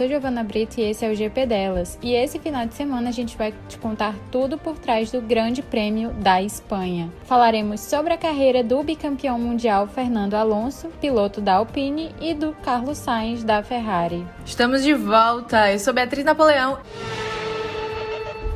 Sou Giovana Brito e esse é o GP delas. E esse final de semana a gente vai te contar tudo por trás do Grande Prêmio da Espanha. Falaremos sobre a carreira do bicampeão mundial Fernando Alonso, piloto da Alpine, e do Carlos Sainz da Ferrari. Estamos de volta. Eu sou Beatriz Napoleão.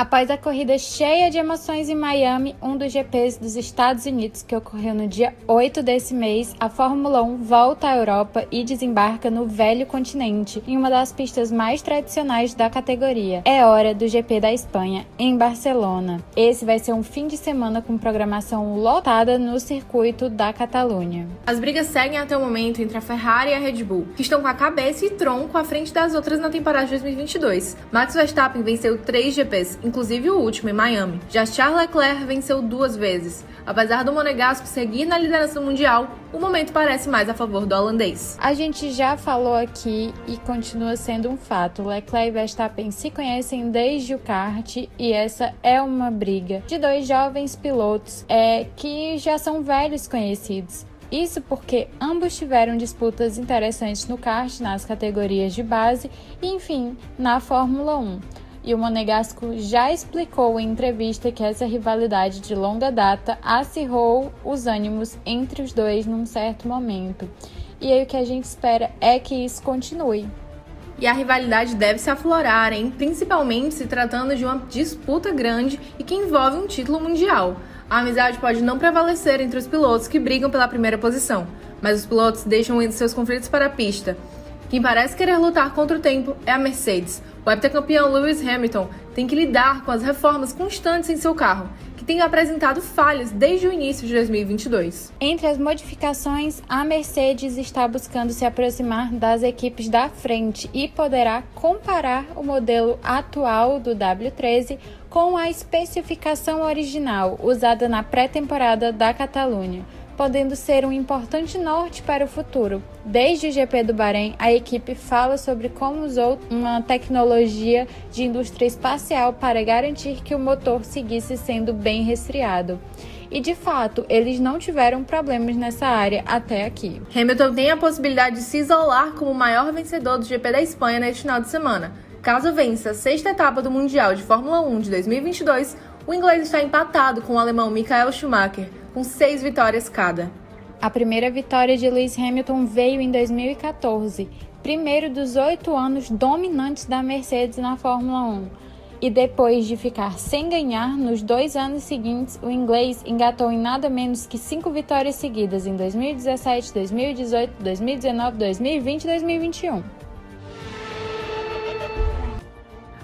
Após a corrida cheia de emoções em Miami, um dos GPs dos Estados Unidos que ocorreu no dia 8 desse mês, a Fórmula 1 volta à Europa e desembarca no velho continente, em uma das pistas mais tradicionais da categoria. É hora do GP da Espanha, em Barcelona. Esse vai ser um fim de semana com programação lotada no circuito da Catalunha. As brigas seguem até o momento entre a Ferrari e a Red Bull, que estão com a cabeça e tronco à frente das outras na temporada de 2022. Max Verstappen venceu três GPs, inclusive o último em Miami. Já Charles Leclerc venceu duas vezes. Apesar do Monegasco seguir na liderança mundial, o momento parece mais a favor do holandês. A gente já falou aqui e continua sendo um fato. Leclerc e Verstappen se conhecem desde o kart e essa é uma briga de dois jovens pilotos é, que já são velhos conhecidos. Isso porque ambos tiveram disputas interessantes no kart, nas categorias de base e, enfim, na Fórmula 1 e o Monegasco já explicou em entrevista que essa rivalidade de longa data acirrou os ânimos entre os dois num certo momento. E aí o que a gente espera é que isso continue. E a rivalidade deve se aflorar, hein? principalmente se tratando de uma disputa grande e que envolve um título mundial. A amizade pode não prevalecer entre os pilotos que brigam pela primeira posição, mas os pilotos deixam seus conflitos para a pista. Quem parece querer lutar contra o tempo é a Mercedes, o heptacampeão Lewis Hamilton tem que lidar com as reformas constantes em seu carro, que tem apresentado falhas desde o início de 2022. Entre as modificações, a Mercedes está buscando se aproximar das equipes da frente e poderá comparar o modelo atual do W13 com a especificação original usada na pré-temporada da Catalunha podendo ser um importante norte para o futuro. Desde o GP do Bahrein, a equipe fala sobre como usou uma tecnologia de indústria espacial para garantir que o motor seguisse sendo bem resfriado. E de fato, eles não tiveram problemas nessa área até aqui. Hamilton tem a possibilidade de se isolar como o maior vencedor do GP da Espanha neste final de semana. Caso vença a sexta etapa do Mundial de Fórmula 1 de 2022, o inglês está empatado com o alemão Michael Schumacher, com seis vitórias cada. A primeira vitória de Lewis Hamilton veio em 2014, primeiro dos oito anos dominantes da Mercedes na Fórmula 1. E depois de ficar sem ganhar nos dois anos seguintes, o inglês engatou em nada menos que cinco vitórias seguidas em 2017, 2018, 2019, 2020 e 2021.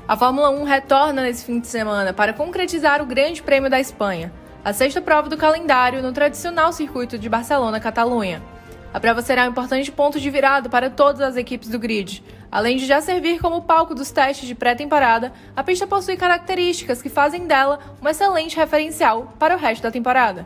A Fórmula 1 retorna nesse fim de semana para concretizar o Grande Prêmio da Espanha a sexta prova do calendário no tradicional circuito de Barcelona-Catalunha. A prova será um importante ponto de virada para todas as equipes do grid. Além de já servir como palco dos testes de pré-temporada, a pista possui características que fazem dela um excelente referencial para o resto da temporada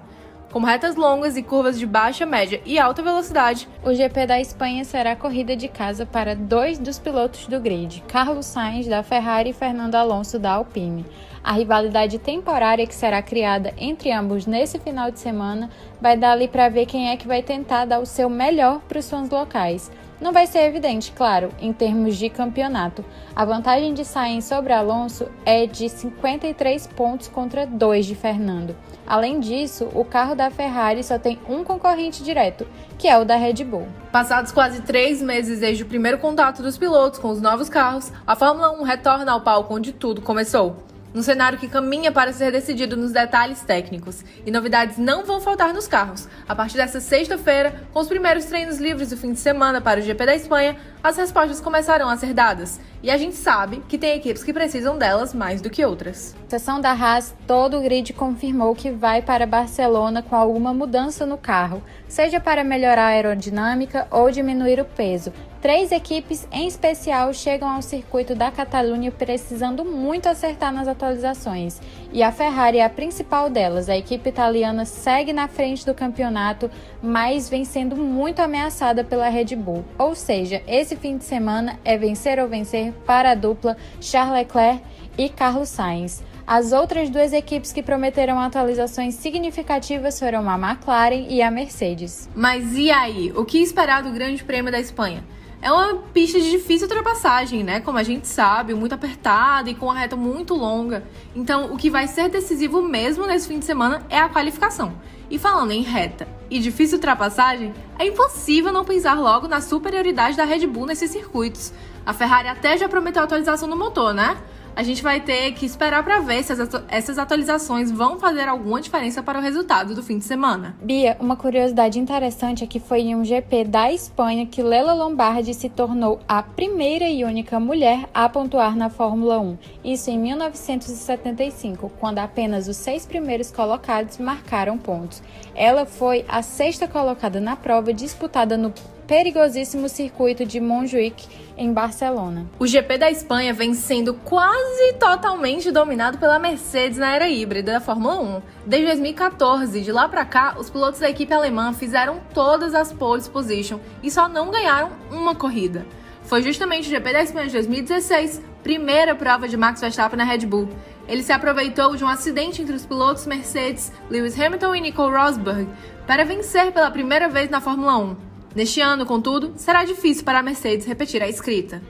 como retas longas e curvas de baixa, média e alta velocidade. O GP da Espanha será corrida de casa para dois dos pilotos do grid, Carlos Sainz da Ferrari e Fernando Alonso da Alpine. A rivalidade temporária que será criada entre ambos nesse final de semana vai dar ali para ver quem é que vai tentar dar o seu melhor para os fãs locais. Não vai ser evidente, claro, em termos de campeonato. A vantagem de Sainz sobre Alonso é de 53 pontos contra 2 de Fernando. Além disso, o carro da Ferrari só tem um concorrente direto, que é o da Red Bull. Passados quase três meses desde o primeiro contato dos pilotos com os novos carros, a Fórmula 1 retorna ao palco onde tudo começou num cenário que caminha para ser decidido nos detalhes técnicos. E novidades não vão faltar nos carros. A partir dessa sexta-feira, com os primeiros treinos livres do fim de semana para o GP da Espanha, as respostas começarão a ser dadas. E a gente sabe que tem equipes que precisam delas mais do que outras. Sessão da Haas, todo o grid confirmou que vai para Barcelona com alguma mudança no carro, seja para melhorar a aerodinâmica ou diminuir o peso. Três equipes em especial chegam ao circuito da Catalunha precisando muito acertar nas atualizações. E a Ferrari é a principal delas. A equipe italiana segue na frente do campeonato, mas vem sendo muito ameaçada pela Red Bull. Ou seja, esse fim de semana é vencer ou vencer para a dupla Charles Leclerc e Carlos Sainz. As outras duas equipes que prometeram atualizações significativas foram a McLaren e a Mercedes. Mas e aí? O que esperar do Grande Prêmio da Espanha? É uma pista de difícil ultrapassagem, né? Como a gente sabe, muito apertada e com uma reta muito longa. Então, o que vai ser decisivo mesmo nesse fim de semana é a qualificação. E falando em reta e difícil ultrapassagem, é impossível não pensar logo na superioridade da Red Bull nesses circuitos. A Ferrari até já prometeu atualização no motor, né? A gente vai ter que esperar para ver se essas atualizações vão fazer alguma diferença para o resultado do fim de semana. Bia, uma curiosidade interessante é que foi em um GP da Espanha que Lela Lombardi se tornou a primeira e única mulher a pontuar na Fórmula 1. Isso em 1975, quando apenas os seis primeiros colocados marcaram pontos. Ela foi a sexta colocada na prova disputada no perigosíssimo circuito de Montjuic, em Barcelona. O GP da Espanha vem sendo quase totalmente dominado pela Mercedes na era híbrida da Fórmula 1. Desde 2014, de lá para cá, os pilotos da equipe alemã fizeram todas as pole position e só não ganharam uma corrida. Foi justamente o GP da Espanha de 2016, primeira prova de Max Verstappen na Red Bull. Ele se aproveitou de um acidente entre os pilotos Mercedes, Lewis Hamilton e Nico Rosberg, para vencer pela primeira vez na Fórmula 1. Neste ano, contudo, será difícil para a Mercedes repetir a escrita.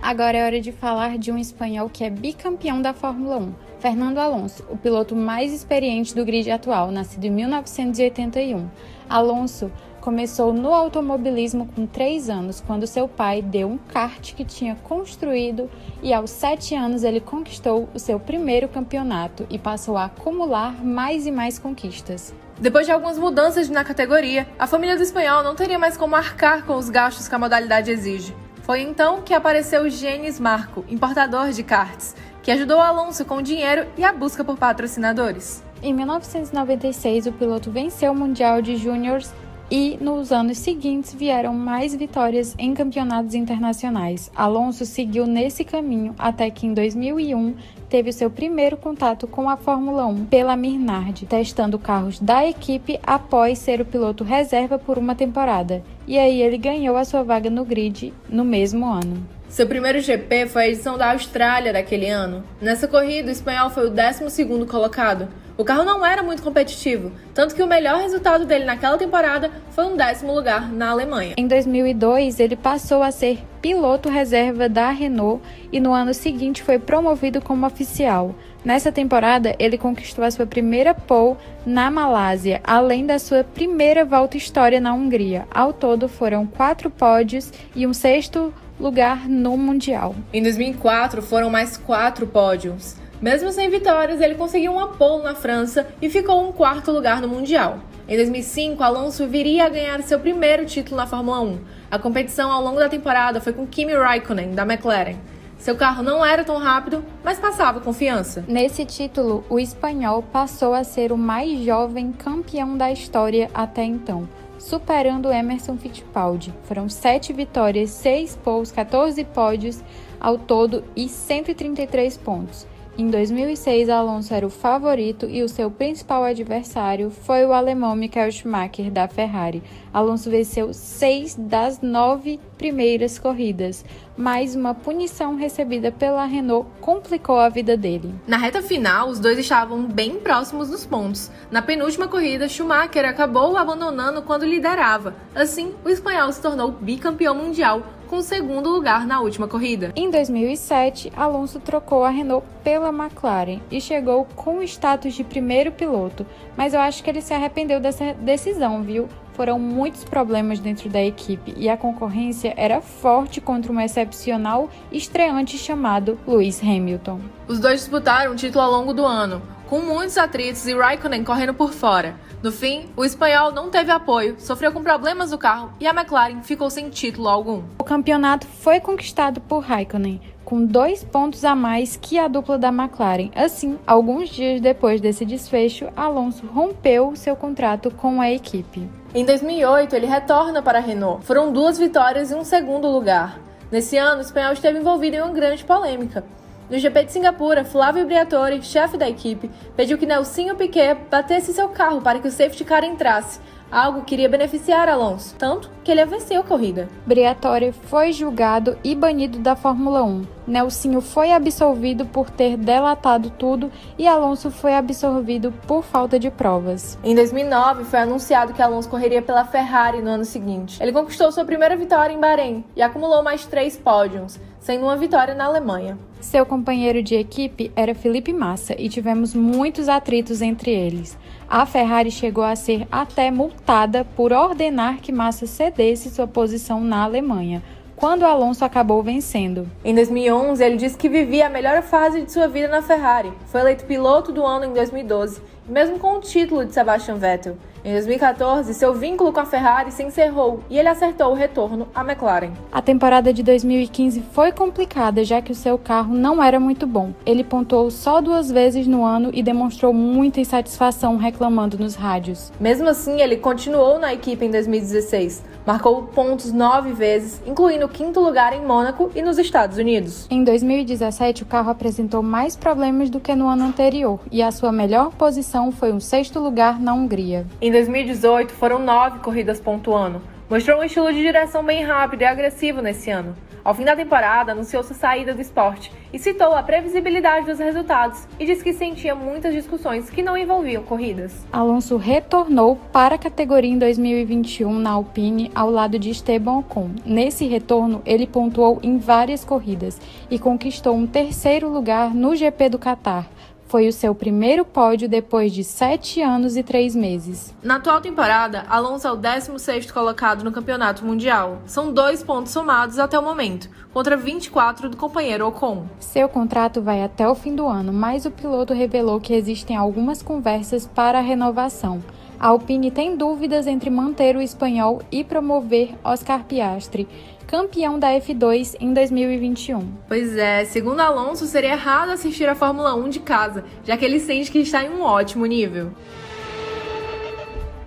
Agora é hora de falar de um espanhol que é bicampeão da Fórmula 1, Fernando Alonso, o piloto mais experiente do grid atual, nascido em 1981. Alonso começou no automobilismo com 3 anos, quando seu pai deu um kart que tinha construído e aos 7 anos ele conquistou o seu primeiro campeonato e passou a acumular mais e mais conquistas. Depois de algumas mudanças na categoria, a família do espanhol não teria mais como arcar com os gastos que a modalidade exige. Foi então que apareceu Genis Marco, importador de karts, que ajudou Alonso com o dinheiro e a busca por patrocinadores. Em 1996, o piloto venceu o Mundial de Júniors e nos anos seguintes vieram mais vitórias em campeonatos internacionais. Alonso seguiu nesse caminho até que em 2001 teve seu primeiro contato com a Fórmula 1 pela Minardi, testando carros da equipe após ser o piloto reserva por uma temporada. E aí ele ganhou a sua vaga no grid no mesmo ano. Seu primeiro GP foi a edição da Austrália daquele ano. Nessa corrida, o espanhol foi o 12 colocado. O carro não era muito competitivo, tanto que o melhor resultado dele naquela temporada foi um décimo lugar na Alemanha. Em 2002, ele passou a ser piloto reserva da Renault e no ano seguinte foi promovido como oficial. Nessa temporada, ele conquistou a sua primeira pole na Malásia, além da sua primeira volta história na Hungria. Ao todo, foram quatro pódios e um sexto lugar no Mundial. Em 2004, foram mais quatro pódios. Mesmo sem vitórias, ele conseguiu um pole na França e ficou em quarto lugar no Mundial. Em 2005, Alonso viria a ganhar seu primeiro título na Fórmula 1. A competição ao longo da temporada foi com Kimi Raikkonen, da McLaren. Seu carro não era tão rápido, mas passava confiança. Nesse título, o espanhol passou a ser o mais jovem campeão da história até então, superando Emerson Fittipaldi. Foram sete vitórias, seis poles, 14 pódios ao todo e 133 pontos. Em 2006, Alonso era o favorito e o seu principal adversário foi o alemão Michael Schumacher da Ferrari. Alonso venceu seis das nove primeiras corridas, mas uma punição recebida pela Renault complicou a vida dele. Na reta final, os dois estavam bem próximos nos pontos. Na penúltima corrida, Schumacher acabou abandonando quando liderava. Assim, o espanhol se tornou bicampeão mundial com o segundo lugar na última corrida. Em 2007, Alonso trocou a Renault pela McLaren e chegou com o status de primeiro piloto, mas eu acho que ele se arrependeu dessa decisão, viu? Foram muitos problemas dentro da equipe e a concorrência era forte contra um excepcional estreante chamado Lewis Hamilton. Os dois disputaram o título ao longo do ano, com muitos atritos e Raikkonen correndo por fora. No fim, o espanhol não teve apoio, sofreu com problemas no carro e a McLaren ficou sem título algum. O campeonato foi conquistado por Raikkonen, com dois pontos a mais que a dupla da McLaren. Assim, alguns dias depois desse desfecho, Alonso rompeu seu contrato com a equipe. Em 2008, ele retorna para a Renault. Foram duas vitórias e um segundo lugar. Nesse ano, o espanhol esteve envolvido em uma grande polêmica. No GP de Singapura, Flávio Briatore, chefe da equipe, pediu que Nelsinho Piquet batesse seu carro para que o safety car entrasse, algo que iria beneficiar Alonso, tanto que ele venceu a corrida. Briatore foi julgado e banido da Fórmula 1. Nelsinho foi absolvido por ter delatado tudo e Alonso foi absolvido por falta de provas. Em 2009, foi anunciado que Alonso correria pela Ferrari no ano seguinte. Ele conquistou sua primeira vitória em Bahrein e acumulou mais três pódios, sendo uma vitória na Alemanha. Seu companheiro de equipe era Felipe Massa e tivemos muitos atritos entre eles. A Ferrari chegou a ser até multada por ordenar que Massa cedesse sua posição na Alemanha quando Alonso acabou vencendo. Em 2011, ele disse que vivia a melhor fase de sua vida na Ferrari. Foi eleito piloto do ano em 2012, mesmo com o título de Sebastian Vettel. Em 2014, seu vínculo com a Ferrari se encerrou e ele acertou o retorno à McLaren. A temporada de 2015 foi complicada, já que o seu carro não era muito bom. Ele pontuou só duas vezes no ano e demonstrou muita insatisfação reclamando nos rádios. Mesmo assim, ele continuou na equipe em 2016. Marcou pontos nove vezes, incluindo o quinto lugar em Mônaco e nos Estados Unidos. Em 2017, o carro apresentou mais problemas do que no ano anterior e a sua melhor posição foi um sexto lugar na Hungria. Em 2018, foram nove corridas pontuando. Mostrou um estilo de direção bem rápido e agressivo nesse ano. Ao fim da temporada, anunciou sua saída do esporte e citou a previsibilidade dos resultados e disse que sentia muitas discussões que não envolviam corridas. Alonso retornou para a categoria em 2021 na Alpine ao lado de Esteban Ocon. Nesse retorno, ele pontuou em várias corridas e conquistou um terceiro lugar no GP do Catar foi o seu primeiro pódio depois de sete anos e três meses. Na atual temporada, Alonso é o 16º colocado no campeonato mundial. São dois pontos somados até o momento, contra 24 do companheiro Ocon. Seu contrato vai até o fim do ano, mas o piloto revelou que existem algumas conversas para a renovação. A Alpine tem dúvidas entre manter o espanhol e promover Oscar Piastri, campeão da F2 em 2021. Pois é, segundo Alonso, seria errado assistir a Fórmula 1 de casa, já que ele sente que está em um ótimo nível.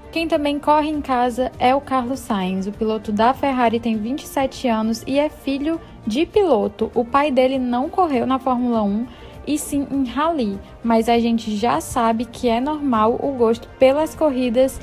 Quem também corre em casa é o Carlos Sainz. O piloto da Ferrari tem 27 anos e é filho de piloto. O pai dele não correu na Fórmula 1 e sim em rally, mas a gente já sabe que é normal o gosto pelas corridas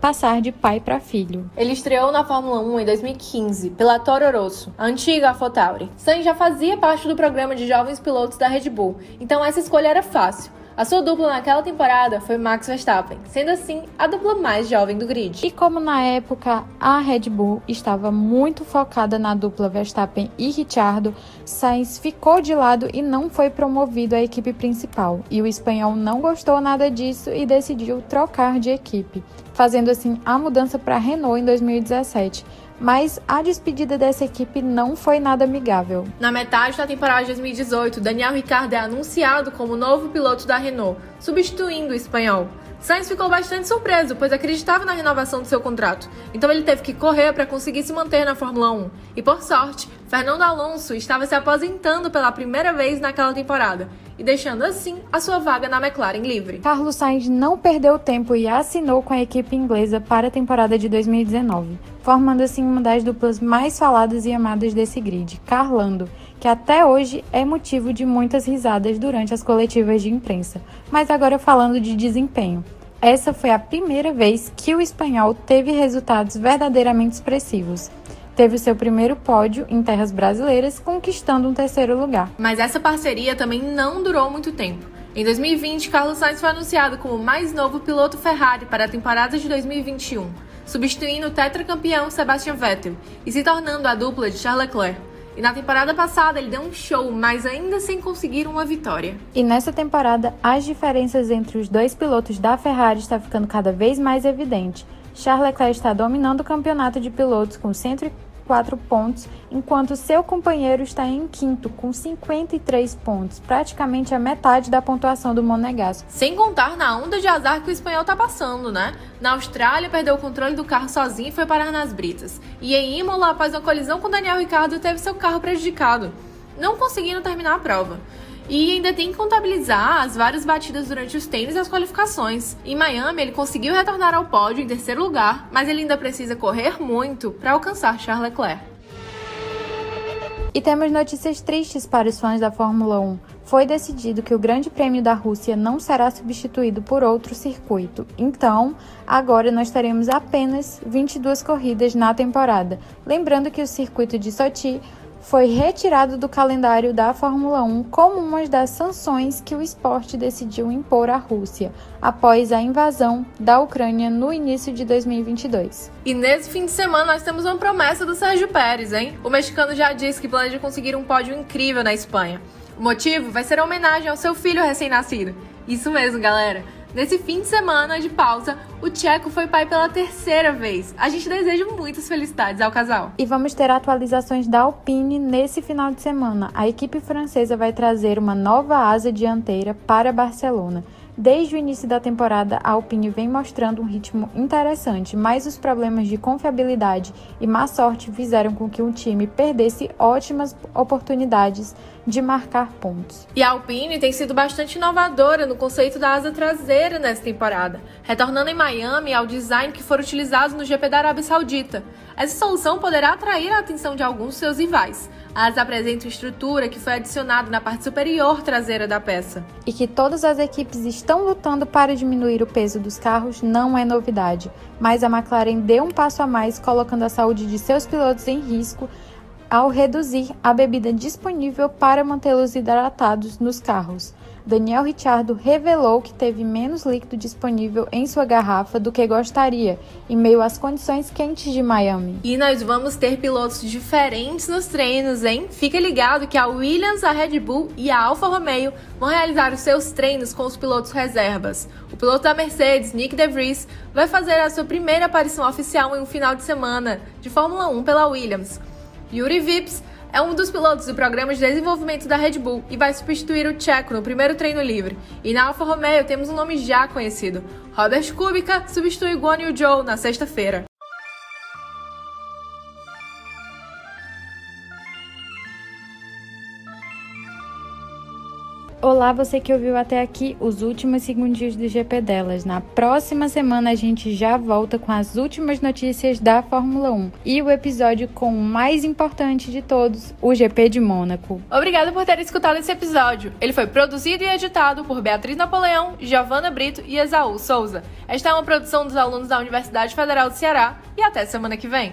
passar de pai para filho. Ele estreou na Fórmula 1 em 2015 pela Toro Rosso, a antiga AlphaTauri. Sainz já fazia parte do programa de jovens pilotos da Red Bull, então essa escolha era fácil. A sua dupla naquela temporada foi Max Verstappen, sendo assim a dupla mais jovem do grid. E como na época a Red Bull estava muito focada na dupla Verstappen e Ricciardo, Sainz ficou de lado e não foi promovido à equipe principal. E o espanhol não gostou nada disso e decidiu trocar de equipe, fazendo assim a mudança para Renault em 2017 mas a despedida dessa equipe não foi nada amigável. Na metade da temporada de 2018, Daniel Ricciardo é anunciado como novo piloto da Renault, substituindo o espanhol. Sainz ficou bastante surpreso, pois acreditava na renovação do seu contrato, então ele teve que correr para conseguir se manter na Fórmula 1. E por sorte, Fernando Alonso estava se aposentando pela primeira vez naquela temporada e deixando assim a sua vaga na McLaren livre. Carlos Sainz não perdeu tempo e assinou com a equipe inglesa para a temporada de 2019, formando assim uma das duplas mais faladas e amadas desse grid, Carlando que até hoje é motivo de muitas risadas durante as coletivas de imprensa. Mas agora falando de desempenho. Essa foi a primeira vez que o espanhol teve resultados verdadeiramente expressivos. Teve o seu primeiro pódio em terras brasileiras, conquistando um terceiro lugar. Mas essa parceria também não durou muito tempo. Em 2020, Carlos Sainz foi anunciado como o mais novo piloto Ferrari para a temporada de 2021, substituindo o tetracampeão Sebastian Vettel e se tornando a dupla de Charles Leclerc. E na temporada passada ele deu um show, mas ainda sem conseguir uma vitória. E nessa temporada, as diferenças entre os dois pilotos da Ferrari está ficando cada vez mais evidente. Charles Leclerc está dominando o campeonato de pilotos com 104 pontos, enquanto seu companheiro está em quinto com 53 pontos, praticamente a metade da pontuação do Monegasco. Sem contar na onda de azar que o espanhol está passando, né? Na Austrália, perdeu o controle do carro sozinho e foi parar nas britas. E em Imola, após uma colisão com Daniel Ricciardo, teve seu carro prejudicado, não conseguindo terminar a prova. E ainda tem que contabilizar as várias batidas durante os tênis e as qualificações. Em Miami, ele conseguiu retornar ao pódio em terceiro lugar, mas ele ainda precisa correr muito para alcançar Charles Leclerc. E temos notícias tristes para os fãs da Fórmula 1 foi decidido que o Grande Prêmio da Rússia não será substituído por outro circuito. Então, agora nós teremos apenas 22 corridas na temporada. Lembrando que o circuito de Sochi foi retirado do calendário da Fórmula 1 como uma das sanções que o esporte decidiu impor à Rússia após a invasão da Ucrânia no início de 2022. E nesse fim de semana nós temos uma promessa do Sérgio Pérez, hein? O mexicano já disse que planeja conseguir um pódio incrível na Espanha. O motivo vai ser a homenagem ao seu filho recém-nascido. Isso mesmo, galera. Nesse fim de semana de pausa, o Tcheco foi pai pela terceira vez. A gente deseja muitas felicidades ao casal. E vamos ter atualizações da Alpine nesse final de semana. A equipe francesa vai trazer uma nova asa dianteira para Barcelona. Desde o início da temporada, a Alpine vem mostrando um ritmo interessante, mas os problemas de confiabilidade e má sorte fizeram com que o time perdesse ótimas oportunidades de marcar pontos. E a Alpine tem sido bastante inovadora no conceito da asa traseira nessa temporada, retornando em Miami ao design que for utilizado no GP da Arábia Saudita. Essa solução poderá atrair a atenção de alguns de seus rivais, as apresentam estrutura que foi adicionada na parte superior traseira da peça. E que todas as equipes estão lutando para diminuir o peso dos carros não é novidade, mas a McLaren deu um passo a mais, colocando a saúde de seus pilotos em risco ao reduzir a bebida disponível para mantê-los hidratados nos carros. Daniel Ricciardo revelou que teve menos líquido disponível em sua garrafa do que gostaria, em meio às condições quentes de Miami. E nós vamos ter pilotos diferentes nos treinos, hein? Fica ligado que a Williams, a Red Bull e a Alfa Romeo vão realizar os seus treinos com os pilotos reservas. O piloto da Mercedes, Nick De Vries, vai fazer a sua primeira aparição oficial em um final de semana de Fórmula 1 pela Williams. Yuri Vips é um dos pilotos do programa de desenvolvimento da Red Bull e vai substituir o Checo no primeiro treino livre. E na Alfa Romeo temos um nome já conhecido. Robert Kubica substitui Guan Yu Zhou na sexta-feira. Olá, você que ouviu até aqui os últimos segundinhos do GP delas. Na próxima semana a gente já volta com as últimas notícias da Fórmula 1 e o episódio com o mais importante de todos, o GP de Mônaco. Obrigada por ter escutado esse episódio. Ele foi produzido e editado por Beatriz Napoleão, Giovana Brito e Esaú Souza. Esta é uma produção dos alunos da Universidade Federal do Ceará e até semana que vem.